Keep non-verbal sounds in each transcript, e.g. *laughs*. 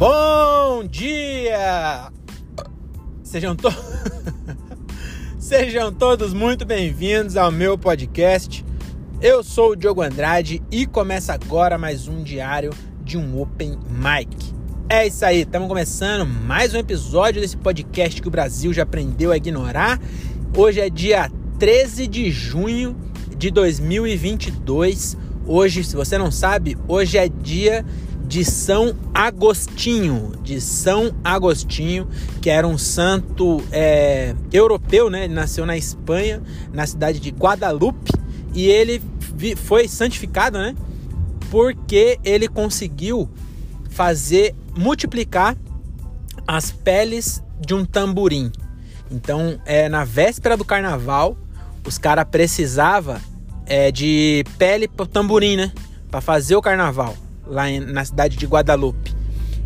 Bom dia! Sejam, to... *laughs* Sejam todos muito bem-vindos ao meu podcast. Eu sou o Diogo Andrade e começa agora mais um diário de um Open Mic. É isso aí, estamos começando mais um episódio desse podcast que o Brasil já aprendeu a ignorar. Hoje é dia 13 de junho de 2022. Hoje, se você não sabe, hoje é dia de São Agostinho, de São Agostinho, que era um santo é, europeu, né? Ele nasceu na Espanha, na cidade de Guadalupe, e ele foi santificado, né? Porque ele conseguiu fazer multiplicar as peles de um tamborim. Então, é na véspera do carnaval, os caras precisavam é, de pele para tamborim, né? Para fazer o carnaval lá na cidade de Guadalupe.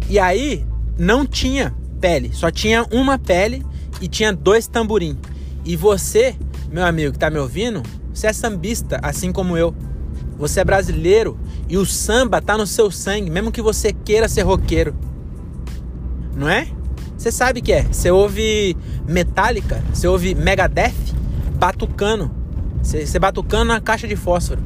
E aí não tinha pele, só tinha uma pele e tinha dois tamborim. E você, meu amigo que tá me ouvindo, você é sambista, assim como eu. Você é brasileiro e o samba tá no seu sangue, mesmo que você queira ser roqueiro. Não é? Você sabe que é. Você ouve Metallica, você ouve Megadeth batucando. Você, você batucando na caixa de fósforo.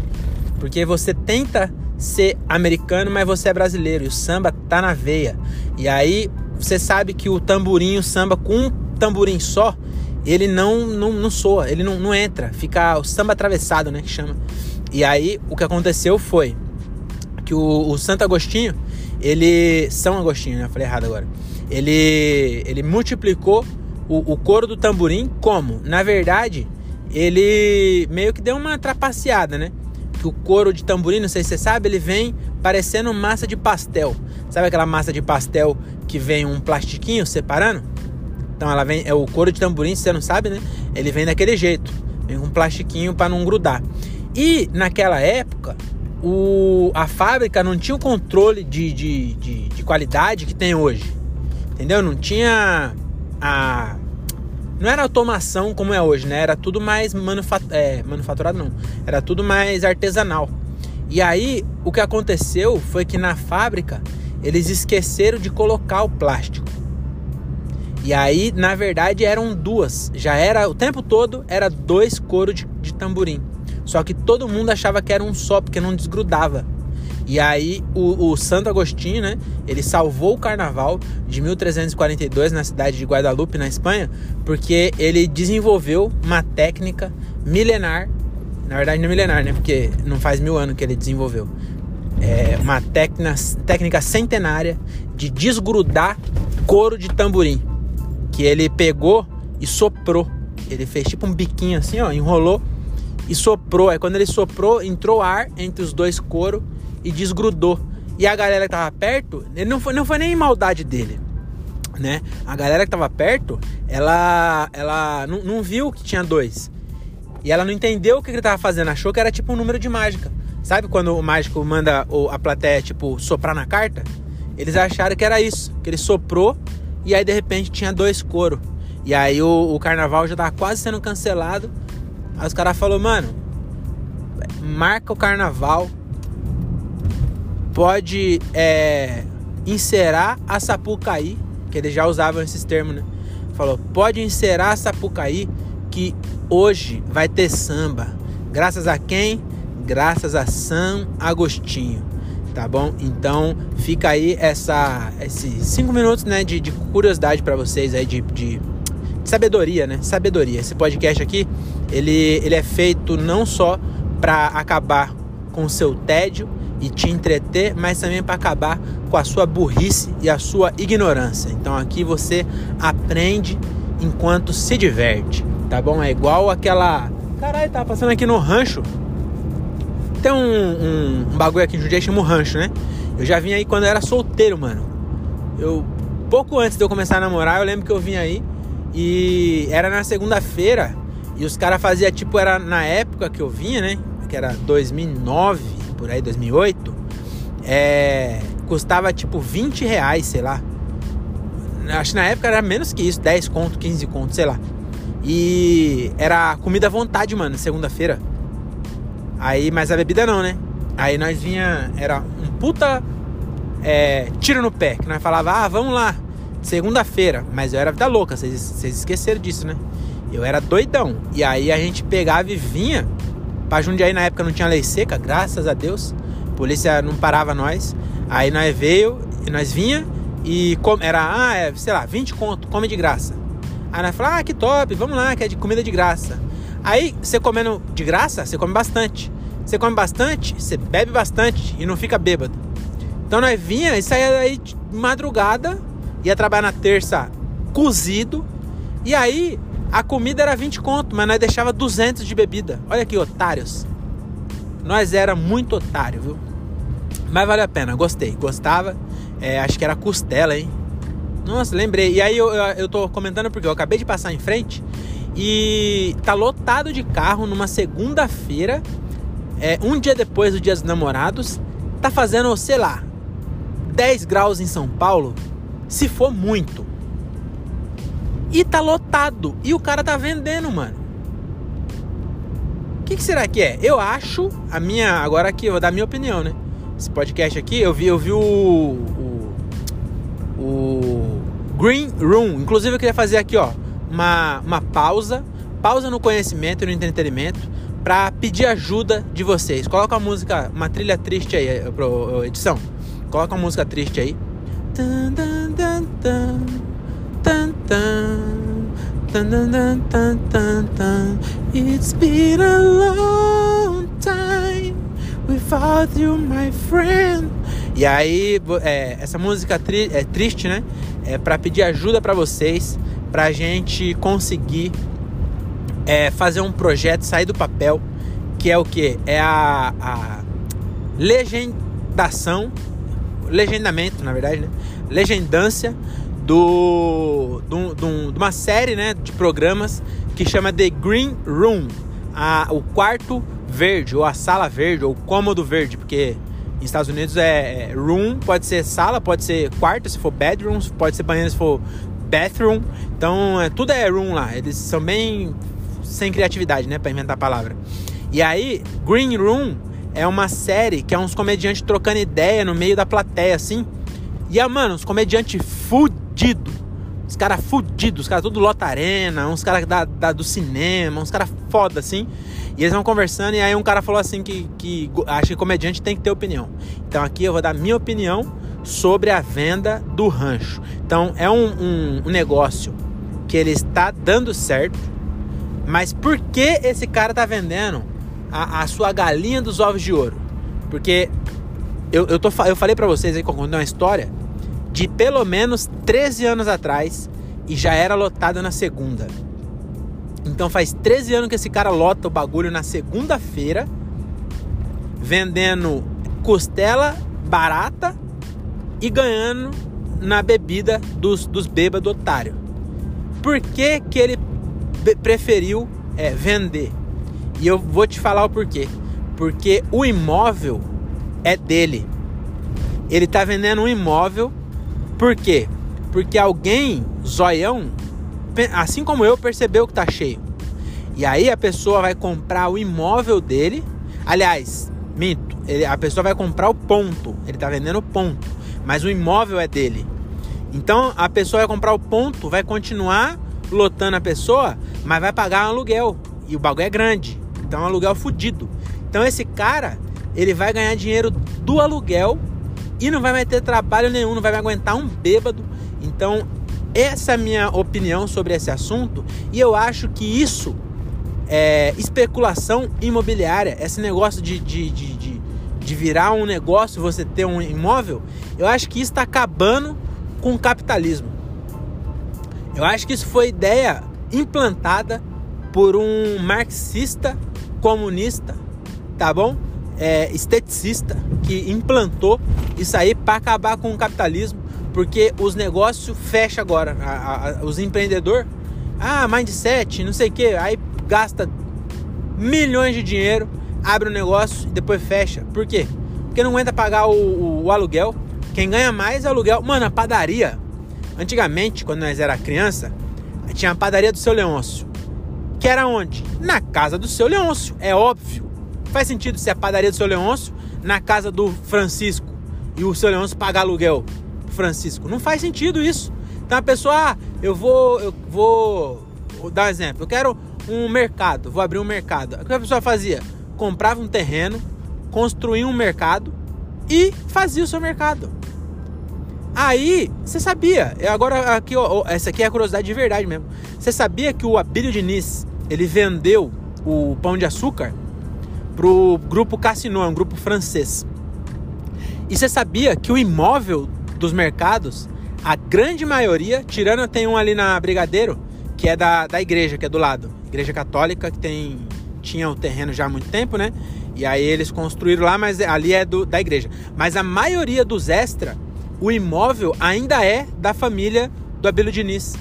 Porque você tenta ser americano, mas você é brasileiro. E o samba tá na veia. E aí você sabe que o tamborim, o samba com um tamborim só, ele não, não, não soa, ele não, não entra. Fica o samba atravessado, né? Que chama. E aí o que aconteceu foi que o, o Santo Agostinho, ele. São Agostinho, né? Falei errado agora. Ele, ele multiplicou o, o couro do tamborim como? Na verdade, ele meio que deu uma trapaceada, né? Que o couro de tamborim, não sei se você sabe, ele vem parecendo massa de pastel. Sabe aquela massa de pastel que vem um plastiquinho separando? Então ela vem, é o couro de tamborim, se você não sabe, né? Ele vem daquele jeito, vem com um plastiquinho para não grudar. E naquela época, o, a fábrica não tinha o controle de, de, de, de qualidade que tem hoje. Entendeu? Não tinha a não era automação como é hoje, né? Era tudo mais manufat é, manufaturado, não. Era tudo mais artesanal. E aí, o que aconteceu foi que na fábrica eles esqueceram de colocar o plástico. E aí, na verdade, eram duas. Já era o tempo todo era dois coros de, de tamborim. Só que todo mundo achava que era um só porque não desgrudava. E aí o, o, Santo Agostinho, né? Ele salvou o carnaval de 1342 na cidade de Guadalupe, na Espanha, porque ele desenvolveu uma técnica milenar. Na verdade, não é milenar, né? Porque não faz mil anos que ele desenvolveu. É uma técnica, técnica centenária de desgrudar couro de tamborim. Que ele pegou e soprou. Ele fez tipo um biquinho assim, ó, enrolou e soprou. Aí quando ele soprou, entrou ar entre os dois coros e desgrudou. E a galera que tava perto, ele não foi, não foi nem maldade dele, né? A galera que tava perto, ela, ela não, não viu que tinha dois. E ela não entendeu o que ele tava fazendo, achou que era tipo um número de mágica. Sabe quando o mágico manda a plateia, tipo, soprar na carta? Eles acharam que era isso, que ele soprou e aí de repente tinha dois coros. E aí o, o carnaval já tava quase sendo cancelado. Aí os caras falaram, mano, marca o carnaval, pode é, encerar a Sapucaí, que eles já usavam esses termos, né? Falou, pode encerar a Sapucaí, que hoje vai ter samba. Graças a quem? Graças a São Agostinho, tá bom? Então fica aí essa, esses cinco minutos né, de, de curiosidade para vocês aí, de, de sabedoria, né? Sabedoria. Esse podcast aqui, ele, ele é feito não só para acabar com o seu tédio, e te entreter, mas também para acabar com a sua burrice e a sua ignorância. Então aqui você aprende enquanto se diverte, tá bom? É igual aquela. Caralho, tava passando aqui no rancho. Tem um, um, um bagulho aqui em Jundiaí chama rancho, né? Eu já vim aí quando eu era solteiro, mano. Eu pouco antes de eu começar a namorar, eu lembro que eu vim aí e era na segunda-feira e os caras faziam tipo era na época que eu vinha, né? Que era 2009 por aí, 2008, é, custava tipo 20 reais, sei lá. Acho que na época era menos que isso, 10 conto, 15 conto, sei lá. E era comida à vontade, mano, segunda-feira. Aí, mas a bebida não, né? Aí nós vinha, era um puta é, tiro no pé, que nós falava, ah, vamos lá, segunda-feira. Mas eu era vida louca, vocês, esqueceram disso, né? Eu era doidão. E aí a gente pegava e vinha. Pra Jundiaí na época não tinha lei seca, graças a Deus. A polícia não parava nós. Aí nós veio, e nós vinha e era, ah, é, sei lá, 20 conto, come de graça. Aí nós falamos, ah, que top, vamos lá, que é de comida de graça. Aí você comendo de graça, você come bastante. Você come bastante, você bebe bastante e não fica bêbado. Então nós vinha e saía daí de madrugada, ia trabalhar na terça cozido. E aí a comida era 20 conto, mas nós deixava 200 de bebida. Olha que otários. Nós era muito otário, viu? Mas vale a pena, gostei, gostava. É, acho que era costela, hein? Nossa, lembrei. E aí eu, eu, eu tô comentando porque eu acabei de passar em frente e tá lotado de carro numa segunda-feira, é, um dia depois do Dia dos Namorados. Tá fazendo, sei lá, 10 graus em São Paulo, se for muito. E tá lotado. E o cara tá vendendo, mano. O que, que, será que é? Eu acho, a minha. Agora aqui, eu vou dar a minha opinião, né? Esse podcast aqui, eu vi, eu vi o, o, o Green Room. Inclusive, eu queria fazer aqui, ó, uma, uma pausa. Pausa no conhecimento e no entretenimento para pedir ajuda de vocês. Coloca a música, uma trilha triste aí, eh, pro, edição. Coloca uma música triste aí. Tan, tan, tan, tan, tan, tan. It's been a long time without you, my friend. E aí, é, essa música tri é triste, né? É para pedir ajuda para vocês, pra gente conseguir é, fazer um projeto sair do papel, que é o que? É a, a legendação legendamento, na verdade, né? Legendância do, do, do, de uma série né, de programas que chama The Green Room, a, o quarto verde, ou a sala verde, ou cômodo verde, porque nos Estados Unidos é, é room, pode ser sala, pode ser quarto, se for bedroom, pode ser banheiro se for bathroom. Então, é, tudo é room lá. Eles são bem sem criatividade, né, para inventar a palavra. E aí, Green Room é uma série que é uns comediantes trocando ideia no meio da plateia, assim. E, é, mano, uns comediantes fudidos. Os caras fudidos, os caras tudo lota arena, uns caras da, da, do cinema, uns caras foda, assim. E eles vão conversando e aí um cara falou assim que, que acha que comediante tem que ter opinião. Então aqui eu vou dar minha opinião sobre a venda do rancho. Então é um, um, um negócio que ele está dando certo, mas por que esse cara tá vendendo a, a sua galinha dos ovos de ouro. Porque eu, eu, tô, eu falei para vocês aí eu contei uma história de pelo menos 13 anos atrás e já era lotada na segunda. Então faz 13 anos que esse cara lota o bagulho na segunda-feira, vendendo costela barata e ganhando na bebida dos, dos bêbados otários. Por que, que ele preferiu é, vender? E eu vou te falar o porquê. Porque o imóvel é dele. Ele tá vendendo um imóvel. Por quê? Porque alguém, zoião, assim como eu, percebeu que tá cheio. E aí a pessoa vai comprar o imóvel dele. Aliás, minto, ele, a pessoa vai comprar o ponto. Ele tá vendendo o ponto. Mas o imóvel é dele. Então a pessoa vai comprar o ponto, vai continuar lotando a pessoa, mas vai pagar um aluguel. E o bagulho é grande. Então é um aluguel fudido. Então esse cara, ele vai ganhar dinheiro do aluguel e não vai mais ter trabalho nenhum, não vai mais aguentar um bêbado. Então, essa é a minha opinião sobre esse assunto e eu acho que isso é especulação imobiliária, esse negócio de, de, de, de, de virar um negócio, você ter um imóvel, eu acho que isso está acabando com o capitalismo. Eu acho que isso foi ideia implantada por um marxista comunista, tá bom? É, esteticista que implantou isso aí para acabar com o capitalismo, porque os negócios fecham agora. A, a, os empreendedores, ah, mindset, não sei o que, aí gasta milhões de dinheiro, abre um negócio e depois fecha. Por quê? Porque não aguenta pagar o, o, o aluguel. Quem ganha mais é aluguel. Mano, a padaria. Antigamente, quando nós era criança, tinha a padaria do seu Leôncio. Que era onde? Na casa do seu Leôncio, é óbvio. Faz sentido ser a padaria do seu Leôncio na casa do Francisco e o seu Leôncio pagar aluguel Francisco. Não faz sentido isso. Então a pessoa, ah, eu vou, eu vou, vou dar um exemplo. Eu quero um mercado, vou abrir um mercado. O que a pessoa fazia? Comprava um terreno, construía um mercado e fazia o seu mercado. Aí, você sabia, agora aqui, ó, essa aqui é a curiosidade de verdade mesmo. Você sabia que o Abílio Diniz, ele vendeu o pão de açúcar pro grupo Cassino, um grupo francês. E você sabia que o imóvel dos mercados, a grande maioria, tirando tem um ali na Brigadeiro, que é da, da igreja, que é do lado. Igreja católica, que tem tinha o terreno já há muito tempo, né? E aí eles construíram lá, mas ali é do, da igreja. Mas a maioria dos extra, o imóvel ainda é da família do Abílio Diniz.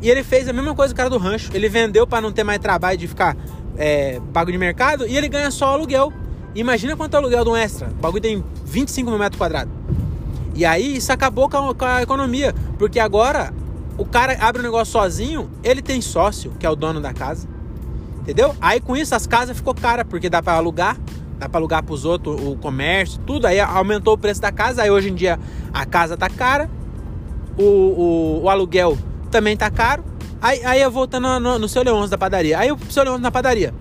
E ele fez a mesma coisa o cara do rancho. Ele vendeu para não ter mais trabalho de ficar é, pago de mercado e ele ganha só o aluguel. Imagina quanto é o aluguel de um extra. O bagulho tem 25 mil metros quadrados. E aí isso acabou com a, com a economia. Porque agora o cara abre o um negócio sozinho, ele tem sócio, que é o dono da casa. Entendeu? Aí com isso as casas ficou cara, porque dá para alugar, dá para alugar pros outros o comércio, tudo. Aí aumentou o preço da casa. Aí hoje em dia a casa tá cara, o, o, o aluguel também tá caro. Aí, aí eu voltando no, no seu Leôncio da padaria. Aí o seu Leôncio na padaria,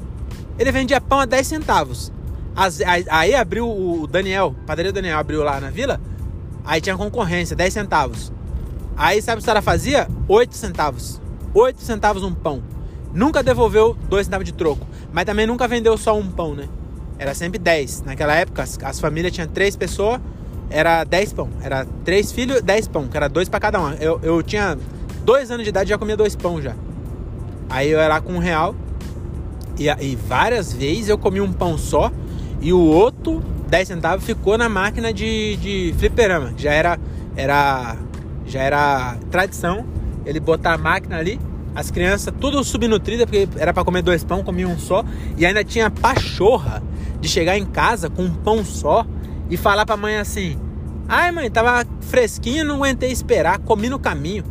ele vendia pão a 10 centavos. As, aí, aí abriu o Daniel, padaria Daniel abriu lá na vila. Aí tinha concorrência, 10 centavos. Aí sabe o que o cara fazia? 8 centavos. 8 centavos um pão. Nunca devolveu dois centavos de troco. Mas também nunca vendeu só um pão, né? Era sempre 10. Naquela época, as, as famílias tinham três pessoas, era 10 pão. Era três filhos, 10 pão, que era dois para cada um. Eu, eu tinha dois anos de idade já comia dois pão já. Aí eu era com um real. E, e várias vezes eu comi um pão só. E o outro, 10 centavos, ficou na máquina de, de fliperama. Já era, era, já era tradição ele botar a máquina ali as crianças tudo subnutridas, porque era para comer dois pão, comia um só. E ainda tinha pachorra de chegar em casa com um pão só e falar pra mãe assim: Ai, mãe, tava fresquinho, não aguentei esperar, comi no caminho.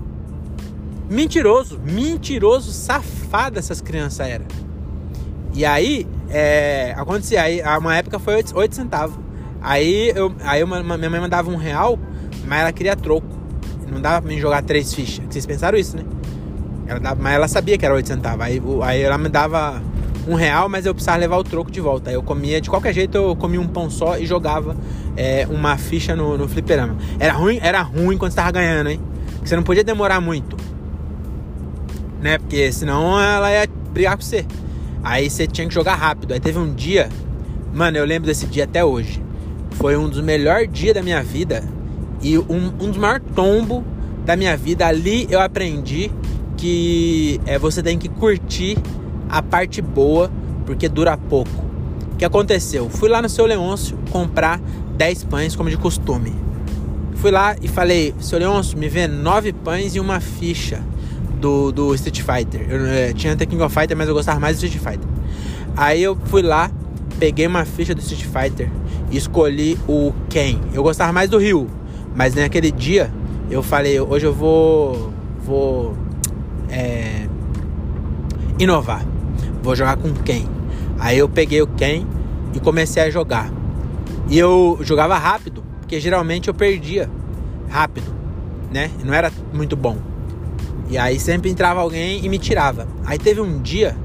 Mentiroso, mentiroso, safado essas crianças eram. E aí, é, acontecia, aí, uma época foi 8, 8 centavos. Aí, eu, aí eu, minha mãe mandava um real, mas ela queria troco. Não dava pra mim jogar três fichas. Vocês pensaram isso, né? Ela dava, mas ela sabia que era 8 centavos. Aí, aí ela me dava um real, mas eu precisava levar o troco de volta. Aí eu comia, de qualquer jeito, eu comia um pão só e jogava é, uma ficha no, no fliperama. Era ruim, era ruim quando você tava ganhando, hein? Você não podia demorar muito. Né? Porque senão ela ia brigar com você. Aí você tinha que jogar rápido. Aí teve um dia, mano, eu lembro desse dia até hoje. Foi um dos melhores dias da minha vida e um, um dos maiores tombos da minha vida. Ali eu aprendi que é, você tem que curtir a parte boa, porque dura pouco. O que aconteceu? Fui lá no seu Leôncio comprar 10 pães, como de costume. Fui lá e falei, seu Leôncio, me vê 9 pães e uma ficha do, do Street Fighter. Eu, é, tinha The King of Fighter, mas eu gostava mais do Street Fighter. Aí eu fui lá, peguei uma ficha do Street Fighter e escolhi o Ken. Eu gostava mais do Ryu, mas naquele dia eu falei, hoje eu vou vou é, inovar. Vou jogar com quem? Aí eu peguei o quem e comecei a jogar. E eu jogava rápido, porque geralmente eu perdia rápido, né? Não era muito bom. E aí sempre entrava alguém e me tirava. Aí teve um dia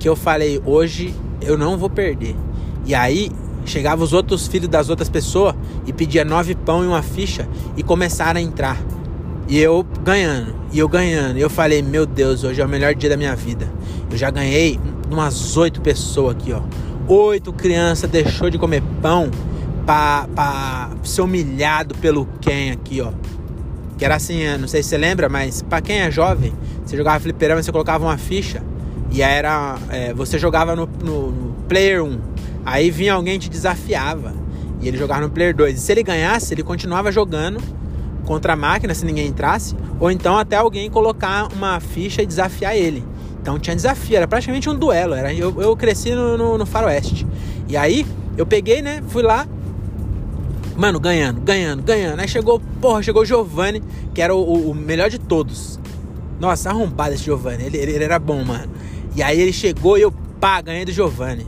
que eu falei, hoje eu não vou perder. E aí chegava os outros filhos das outras pessoas e pedia nove pão e uma ficha e começaram a entrar. E eu ganhando, e eu ganhando. E eu falei, meu Deus, hoje é o melhor dia da minha vida. Eu já ganhei umas oito pessoas aqui, ó. Oito crianças deixou de comer pão pra ser humilhado pelo Ken aqui, ó. Que era assim, não sei se você lembra, mas pra quem é jovem, você jogava fliperama, você colocava uma ficha e era. É, você jogava no, no, no Player 1. Aí vinha alguém te desafiava. E ele jogava no Player 2. E se ele ganhasse, ele continuava jogando contra a máquina se ninguém entrasse, ou então até alguém colocar uma ficha e desafiar ele. Então tinha desafio, era praticamente um duelo. Era, eu, eu cresci no, no, no faroeste. E aí eu peguei, né? Fui lá, mano, ganhando, ganhando, ganhando. Aí chegou, porra, chegou o Giovanni, que era o, o melhor de todos. Nossa, arrombado esse Giovanni, ele, ele, ele, era bom, mano. E aí ele chegou e eu, pá, ganhei do Giovanni.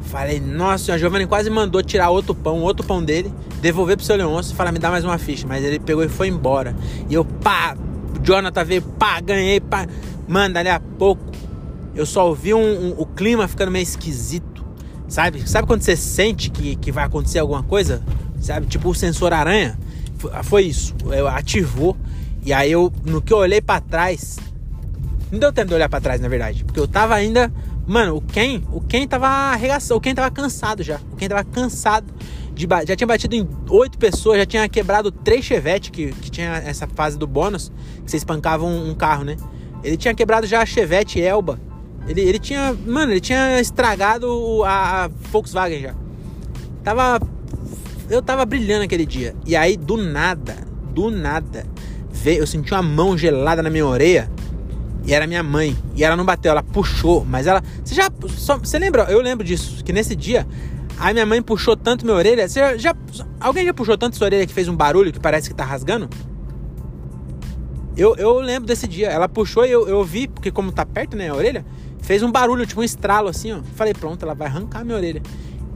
Falei, nossa, a Giovanni quase mandou tirar outro pão, outro pão dele, devolver pro seu Leôncio e falar, me dá mais uma ficha. Mas ele pegou e foi embora. E eu, pá, o Jonathan veio, pá, ganhei, pá. Mano, dali a pouco, eu só ouvi um, um, o clima ficando meio esquisito. Sabe? Sabe quando você sente que, que vai acontecer alguma coisa? Sabe? Tipo o sensor aranha. Foi, foi isso. Eu ativou. E aí eu, no que eu olhei para trás, não deu tempo de olhar para trás, na verdade, porque eu tava ainda Mano, o Ken, o Ken tava arregaçado, o Ken tava cansado já. O Ken tava cansado de já tinha batido em oito pessoas, já tinha quebrado três Chevette que, que tinha essa fase do bônus, que você espancavam um, um carro, né? Ele tinha quebrado já a Chevette Elba. Ele, ele tinha, mano, ele tinha estragado a, a Volkswagen já. Tava eu tava brilhando aquele dia. E aí do nada, do nada, veio, eu senti uma mão gelada na minha orelha. E era minha mãe. E ela não bateu, ela puxou. Mas ela. Você já. Você lembra? Eu lembro disso. Que nesse dia. A minha mãe puxou tanto minha orelha. Você já. Alguém já puxou tanto sua orelha que fez um barulho que parece que tá rasgando? Eu, eu lembro desse dia. Ela puxou e eu, eu vi, porque como tá perto, né, a orelha, fez um barulho, tipo um estralo assim, ó. Falei, pronto, ela vai arrancar minha orelha.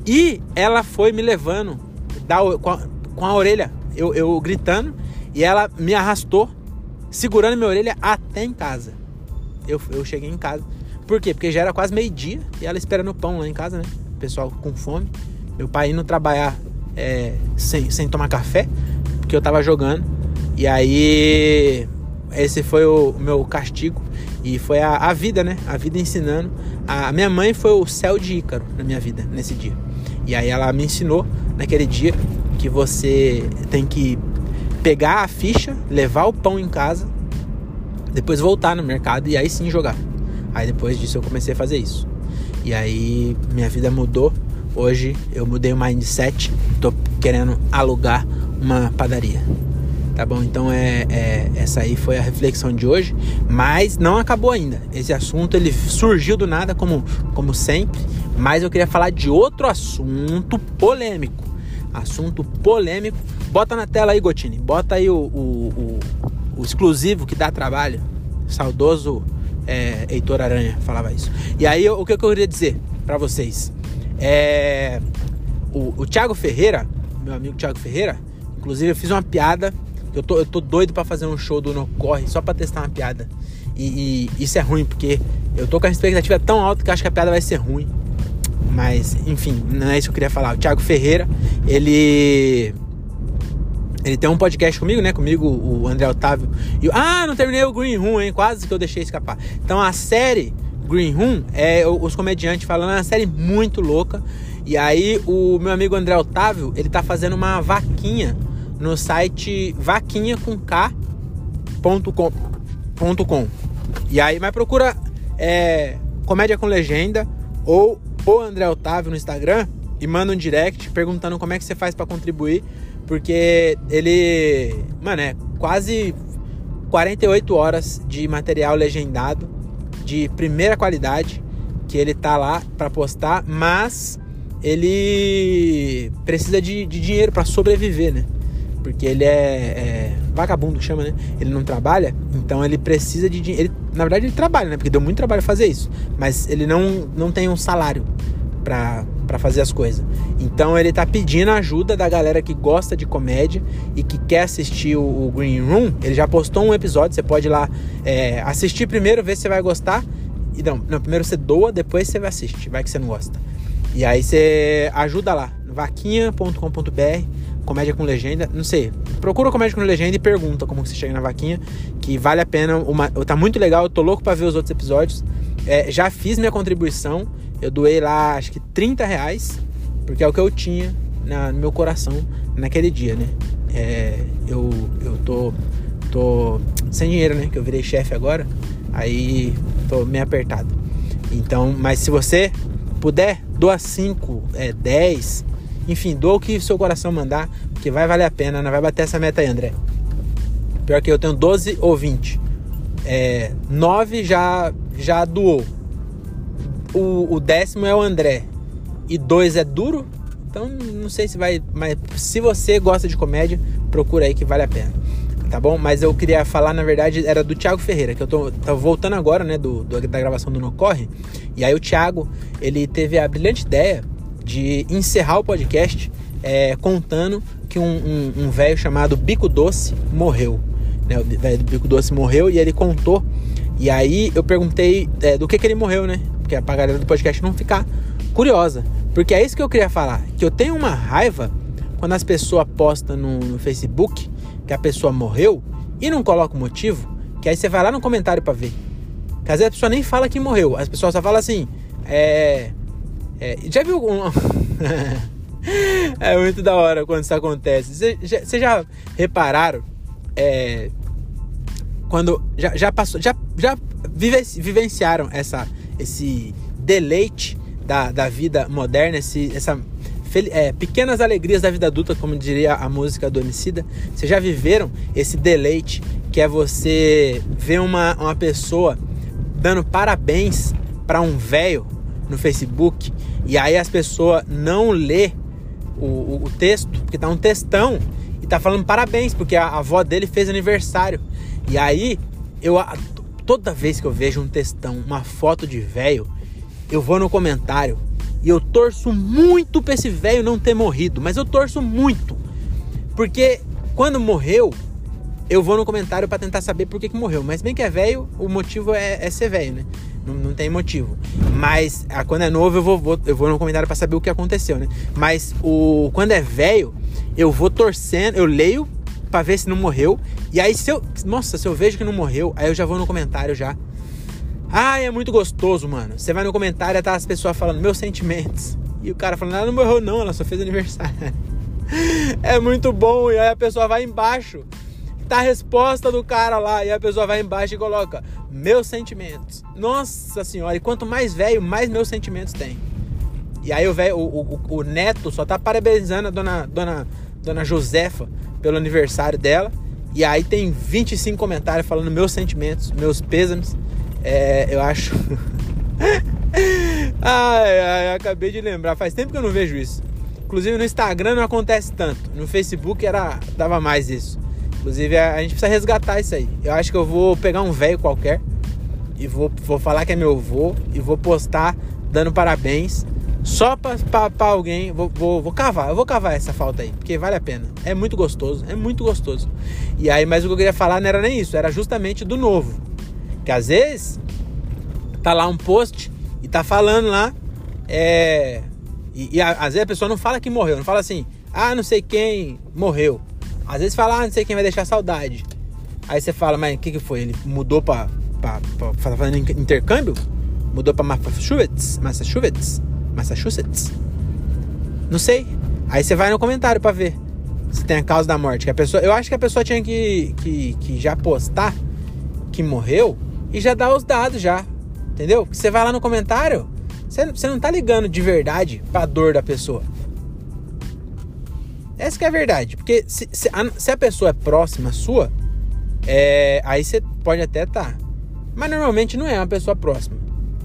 E ela foi me levando da, com, a, com a orelha, eu, eu gritando, e ela me arrastou, segurando minha orelha até em casa eu, eu cheguei em casa. Por quê? Porque já era quase meio-dia e ela esperando o pão lá em casa, né? Pessoal com fome. Meu pai indo trabalhar é, sem, sem tomar café, porque eu tava jogando. E aí, esse foi o, o meu castigo. E foi a, a, vida, né? A vida ensinando. A, a minha mãe foi o céu de Ícaro na minha vida, nesse dia. E aí ela me ensinou naquele dia que você tem que pegar a ficha, levar o pão em casa depois voltar no mercado e aí sim jogar. Aí depois disso eu comecei a fazer isso. E aí minha vida mudou. Hoje eu mudei o mindset, tô querendo alugar uma padaria. Tá bom? Então é, é, essa aí foi a reflexão de hoje, mas não acabou ainda. Esse assunto ele surgiu do nada como como sempre, mas eu queria falar de outro assunto polêmico. Assunto polêmico. Bota na tela aí, Gotini. Bota aí o, o, o o exclusivo que dá trabalho. Saudoso é, Heitor Aranha falava isso. E aí, o que eu queria dizer para vocês? É, o, o Thiago Ferreira, meu amigo Thiago Ferreira, inclusive eu fiz uma piada. Eu tô, eu tô doido para fazer um show do No Corre só para testar uma piada. E, e, isso é ruim, porque eu tô com a expectativa tão alta que acho que a piada vai ser ruim. Mas, enfim, não é isso que eu queria falar. O Thiago Ferreira, ele ele tem um podcast comigo, né? Comigo, o André Otávio. E, ah, não terminei o Green Room, hein? Quase que eu deixei escapar. Então a série Green Room é os comediantes falando, é uma série muito louca. E aí o meu amigo André Otávio, ele tá fazendo uma vaquinha no site vaquinha com k.com. E aí, mas procura é, comédia com legenda ou o André Otávio no Instagram e manda um direct perguntando como é que você faz para contribuir porque ele, mano, é quase 48 horas de material legendado de primeira qualidade que ele tá lá para postar, mas ele precisa de, de dinheiro para sobreviver, né? Porque ele é, é, vagabundo que chama, né? Ele não trabalha, então ele precisa de dinheiro. Na verdade, ele trabalha, né? Porque deu muito trabalho fazer isso, mas ele não, não tem um salário para fazer as coisas. Então ele tá pedindo ajuda da galera que gosta de comédia e que quer assistir o, o Green Room. Ele já postou um episódio, você pode ir lá é, assistir primeiro, ver se você vai gostar. E não, não, primeiro você doa, depois você vai assistir, vai que você não gosta. E aí você ajuda lá, vaquinha.com.br, comédia com legenda, não sei, procura comédia com legenda e pergunta como você chega na vaquinha, que vale a pena, uma, tá muito legal, eu tô louco para ver os outros episódios. É, já fiz minha contribuição eu doei lá, acho que 30 reais, porque é o que eu tinha na, no meu coração naquele dia, né? É, eu, eu tô, tô sem dinheiro, né? Que eu virei chefe agora, aí tô meio apertado. Então, mas se você puder, doa 5, é, 10, enfim, doa o que seu coração mandar, porque vai valer a pena, não vai bater essa meta aí, André. Pior que eu tenho 12 ou 20. É, 9 já, já doou o, o décimo é o André e dois é duro, então não sei se vai. Mas se você gosta de comédia, procura aí que vale a pena. Tá bom? Mas eu queria falar, na verdade, era do Thiago Ferreira, que eu tô, tô voltando agora, né, do, do, da gravação do No Corre. E aí o Thiago, ele teve a brilhante ideia de encerrar o podcast é, contando que um velho um, um chamado Bico Doce morreu. Né? O velho do Bico Doce morreu e ele contou. E aí eu perguntei é, do que, que ele morreu, né? Porque pra galera do podcast não ficar curiosa. Porque é isso que eu queria falar. Que eu tenho uma raiva quando as pessoas postam no, no Facebook que a pessoa morreu e não coloca o motivo. Que aí você vai lá no comentário para ver. Que às vezes a pessoa nem fala que morreu. As pessoas só falam assim. É. é já viu um. *laughs* é muito da hora quando isso acontece. Vocês já, já, repararam? É, quando já, já passou, já, já vivenciaram essa, esse deleite da, da vida moderna, esse, essa é, pequenas alegrias da vida adulta, como diria a música do Homicida. Vocês já viveram esse deleite que é você ver uma, uma pessoa dando parabéns para um velho no Facebook e aí as pessoas não lê o, o, o, texto, porque tá um textão e tá falando parabéns, porque a, a avó dele fez aniversário. E aí eu toda vez que eu vejo um textão, uma foto de velho, eu vou no comentário e eu torço muito pra esse velho não ter morrido, mas eu torço muito. Porque quando morreu, eu vou no comentário para tentar saber por que, que morreu. Mas bem que é velho, o motivo é, é ser velho, né? Não, não, tem motivo. Mas a, quando é novo, eu vou, vou eu vou no comentário para saber o que aconteceu, né? Mas o quando é velho, eu vou torcendo, eu leio para ver se não morreu. E aí se eu, nossa, se eu vejo que não morreu, aí eu já vou no comentário já ah, é muito gostoso, mano. Você vai no comentário tá as pessoas falando meus sentimentos. E o cara falando, ela não morreu não, ela só fez aniversário. *laughs* é muito bom. E aí a pessoa vai embaixo. Tá a resposta do cara lá. E a pessoa vai embaixo e coloca meus sentimentos. Nossa senhora. E quanto mais velho, mais meus sentimentos tem. E aí o, velho, o, o, o neto só tá parabenizando a dona, dona, dona Josefa pelo aniversário dela. E aí tem 25 comentários falando meus sentimentos, meus pêsames. É, eu acho. *laughs* ai, ai, acabei de lembrar. Faz tempo que eu não vejo isso. Inclusive no Instagram não acontece tanto. No Facebook era dava mais isso. Inclusive a, a gente precisa resgatar isso aí. Eu acho que eu vou pegar um velho qualquer e vou, vou falar que é meu avô e vou postar dando parabéns só pra, alguém. Vou, vou, vou, cavar, eu vou cavar essa falta aí, porque vale a pena. É muito gostoso, é muito gostoso. E aí, mas o que eu queria falar não era nem isso, era justamente do novo. Que às vezes tá lá um post e tá falando lá, é. E, e às vezes a pessoa não fala que morreu, não fala assim, ah, não sei quem morreu. Às vezes fala, ah, não sei quem vai deixar saudade. Aí você fala, mas o que, que foi? Ele mudou pra, pra, pra, tá fazendo intercâmbio? Mudou pra Massachusetts? Massachusetts? Massachusetts? Não sei. Aí você vai no comentário para ver se tem a causa da morte. Que a pessoa, eu acho que a pessoa tinha que, que, que já postar que morreu e já dá os dados já. Entendeu? Você vai lá no comentário, você, você não tá ligando de verdade pra dor da pessoa. Essa que é a verdade. Porque se, se, a, se a pessoa é próxima sua, é, aí você pode até tá. Mas normalmente não é uma pessoa próxima.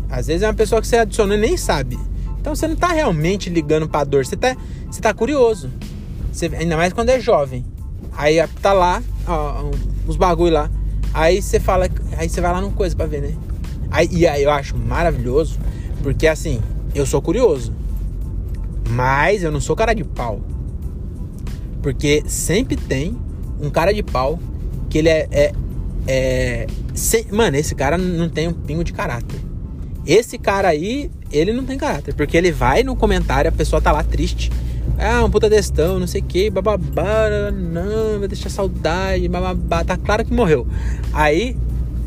Às vezes é uma pessoa que você adicionou e nem sabe. Então você não tá realmente ligando pra dor. Você tá, você tá curioso. Você, ainda mais quando é jovem. Aí tá lá, ó, os bagulho lá. Aí você fala, aí você vai lá no coisa para ver, né? Aí, e aí eu acho maravilhoso, porque assim, eu sou curioso, mas eu não sou cara de pau. Porque sempre tem um cara de pau que ele é. é, é mano, esse cara não tem um pingo de caráter. Esse cara aí, ele não tem caráter. Porque ele vai no comentário, a pessoa tá lá triste. Ah, um puta destão, não sei o que, bababá, não, vai deixar saudade, bababá. Tá claro que morreu. Aí,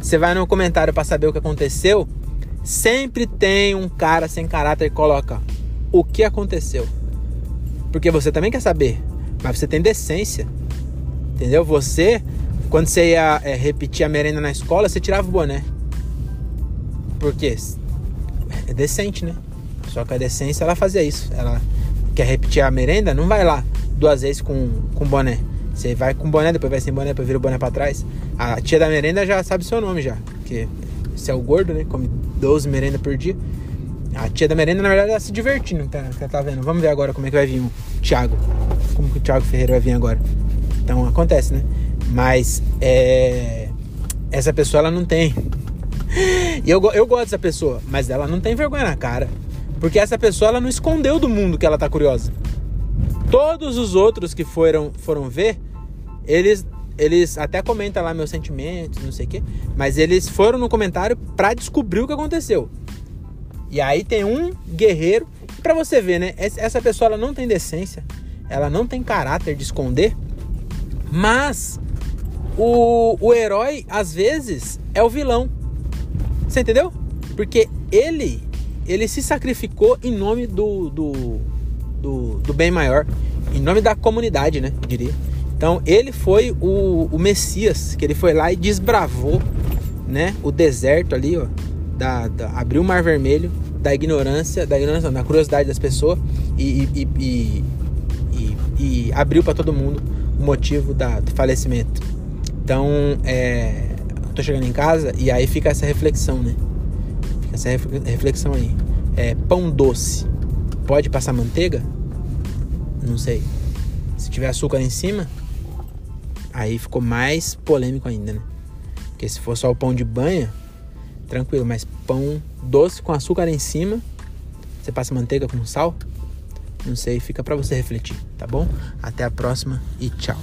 você vai no comentário para saber o que aconteceu. Sempre tem um cara sem caráter que coloca o que aconteceu. Porque você também quer saber, mas você tem decência. Entendeu? Você, quando você ia é, repetir a merenda na escola, você tirava o boné. Por quê? É decente, né? Só que a decência ela fazia isso. Ela quer repetir a merenda, não vai lá duas vezes com, com boné. Você vai com boné, depois vai sem boné, depois vira o boné pra trás. A tia da merenda já sabe seu nome já. Porque você é o gordo, né? Come 12 merendas por dia. A tia da merenda, na verdade, ela se divertindo, tá, tá vendo? Vamos ver agora como é que vai vir o Thiago. Como que o Thiago Ferreira vai vir agora. Então acontece, né? Mas é... essa pessoa ela não tem. *laughs* E eu, eu gosto dessa pessoa, mas ela não tem vergonha na cara. Porque essa pessoa ela não escondeu do mundo que ela tá curiosa. Todos os outros que foram, foram ver, eles, eles até comentam lá meus sentimentos, não sei o quê, mas eles foram no comentário para descobrir o que aconteceu. E aí tem um guerreiro, para você ver, né? Essa pessoa ela não tem decência, ela não tem caráter de esconder, mas o, o herói, às vezes, é o vilão. Você entendeu? Porque ele ele se sacrificou em nome do, do, do, do bem maior, em nome da comunidade, né? Eu diria. Então ele foi o, o Messias, que ele foi lá e desbravou, né? O deserto ali, ó, da, da abriu o Mar Vermelho da ignorância, da ignorância, não, da curiosidade das pessoas e, e, e, e abriu para todo mundo o motivo da, do falecimento. Então, é, eu tô chegando em casa e aí fica essa reflexão, né? Fica essa reflexão aí. É, pão doce, pode passar manteiga? Não sei. Se tiver açúcar em cima, aí ficou mais polêmico ainda, né? Porque se for só o pão de banha, tranquilo, mas pão doce com açúcar em cima, você passa manteiga com sal? Não sei, fica para você refletir, tá bom? Até a próxima e tchau.